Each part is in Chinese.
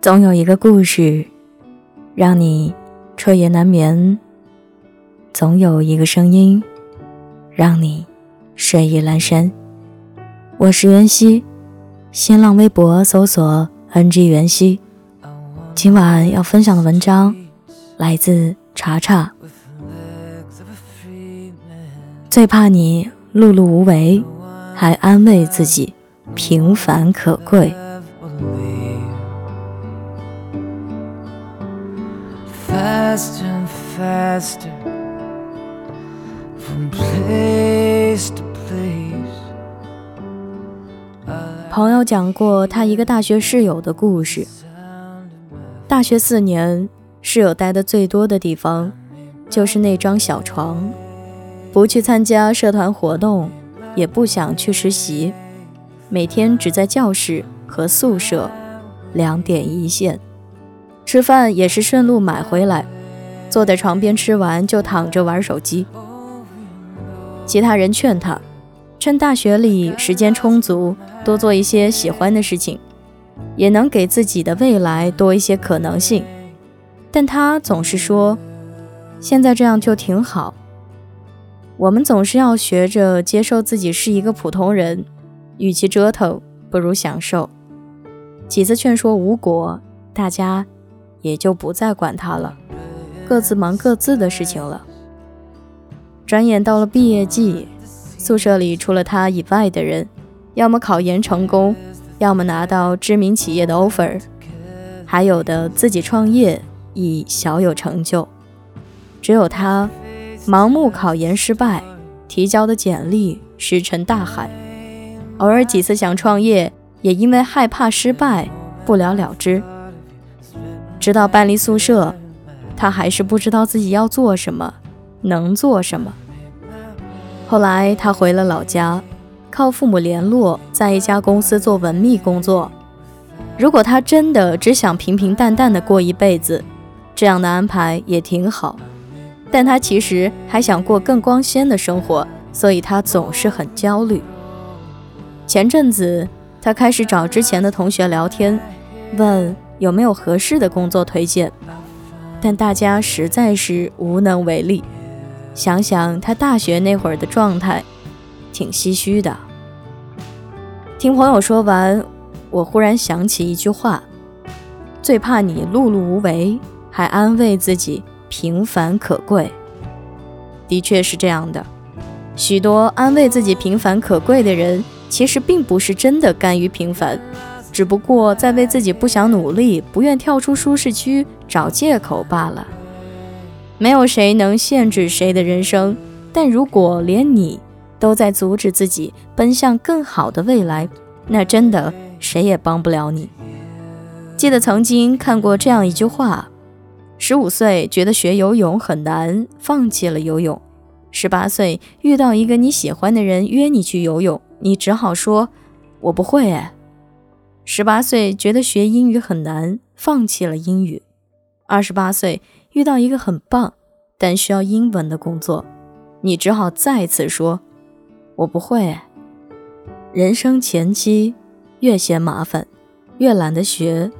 总有一个故事，让你彻夜难眠；总有一个声音，让你睡意阑珊。我是袁熙，新浪微博搜索 “ng 袁熙”。今晚要分享的文章来自查查。最怕你碌碌无为，还安慰自己平凡可贵。Faster 朋友讲过他一个大学室友的故事。大学四年，室友待的最多的地方就是那张小床，不去参加社团活动，也不想去实习，每天只在教室和宿舍两点一线。吃饭也是顺路买回来，坐在床边吃完就躺着玩手机。其他人劝他，趁大学里时间充足，多做一些喜欢的事情，也能给自己的未来多一些可能性。但他总是说，现在这样就挺好。我们总是要学着接受自己是一个普通人，与其折腾，不如享受。几次劝说无果，大家。也就不再管他了，各自忙各自的事情了。转眼到了毕业季，宿舍里除了他以外的人，要么考研成功，要么拿到知名企业的 offer，还有的自己创业已小有成就。只有他，盲目考研失败，提交的简历石沉大海，偶尔几次想创业，也因为害怕失败，不了了之。直到搬离宿舍，他还是不知道自己要做什么，能做什么。后来他回了老家，靠父母联络，在一家公司做文秘工作。如果他真的只想平平淡淡的过一辈子，这样的安排也挺好。但他其实还想过更光鲜的生活，所以他总是很焦虑。前阵子，他开始找之前的同学聊天，问。有没有合适的工作推荐？但大家实在是无能为力。想想他大学那会儿的状态，挺唏嘘的。听朋友说完，我忽然想起一句话：最怕你碌碌无为，还安慰自己平凡可贵。的确是这样的，许多安慰自己平凡可贵的人，其实并不是真的甘于平凡。只不过在为自己不想努力、不愿跳出舒适区找借口罢了。没有谁能限制谁的人生，但如果连你都在阻止自己奔向更好的未来，那真的谁也帮不了你。记得曾经看过这样一句话：十五岁觉得学游泳很难，放弃了游泳；十八岁遇到一个你喜欢的人约你去游泳，你只好说：“我不会。”哎。十八岁觉得学英语很难，放弃了英语；二十八岁遇到一个很棒但需要英文的工作，你只好再次说：“我不会。”人生前期越嫌麻烦，越懒得学，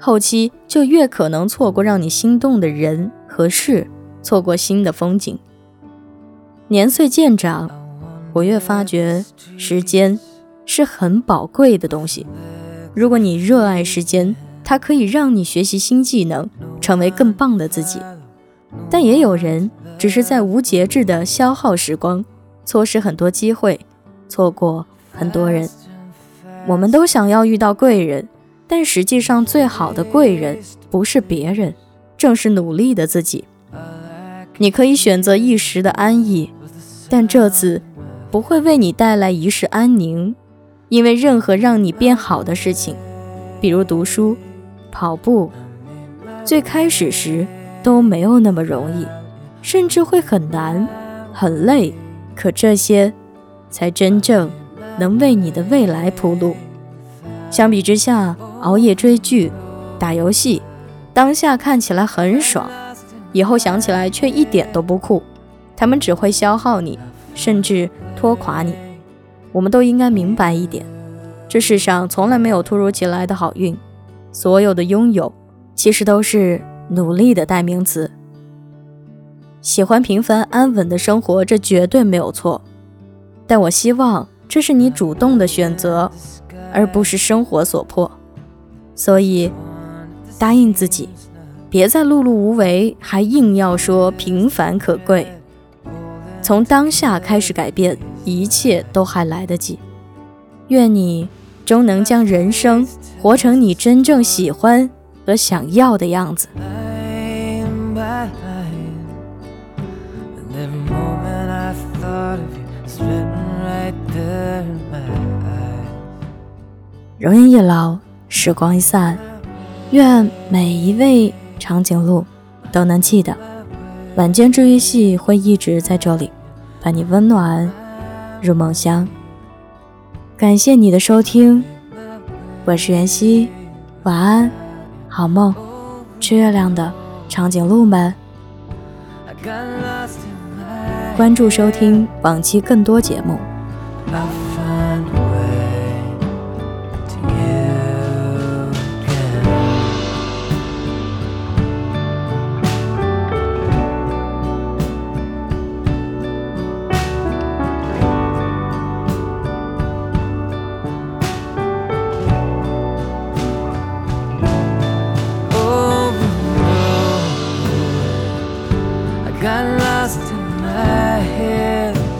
后期就越可能错过让你心动的人和事，错过新的风景。年岁渐长，我越发觉时间是很宝贵的东西。如果你热爱时间，它可以让你学习新技能，成为更棒的自己。但也有人只是在无节制的消耗时光，错失很多机会，错过很多人。我们都想要遇到贵人，但实际上最好的贵人不是别人，正是努力的自己。你可以选择一时的安逸，但这次不会为你带来一世安宁。因为任何让你变好的事情，比如读书、跑步，最开始时都没有那么容易，甚至会很难、很累。可这些，才真正能为你的未来铺路。相比之下，熬夜追剧、打游戏，当下看起来很爽，以后想起来却一点都不酷。他们只会消耗你，甚至拖垮你。我们都应该明白一点，这世上从来没有突如其来的好运，所有的拥有，其实都是努力的代名词。喜欢平凡安稳的生活，这绝对没有错。但我希望这是你主动的选择，而不是生活所迫。所以，答应自己，别再碌碌无为，还硬要说平凡可贵。从当下开始改变，一切都还来得及。愿你终能将人生活成你真正喜欢和想要的样子。容颜一老，时光一散，愿每一位长颈鹿都能记得，晚间治愈系会一直在这里，伴你温暖入梦乡。感谢你的收听，我是袁熙，晚安，好梦，吃月亮的长颈鹿们。关注收听往期更多节目。lost in my head.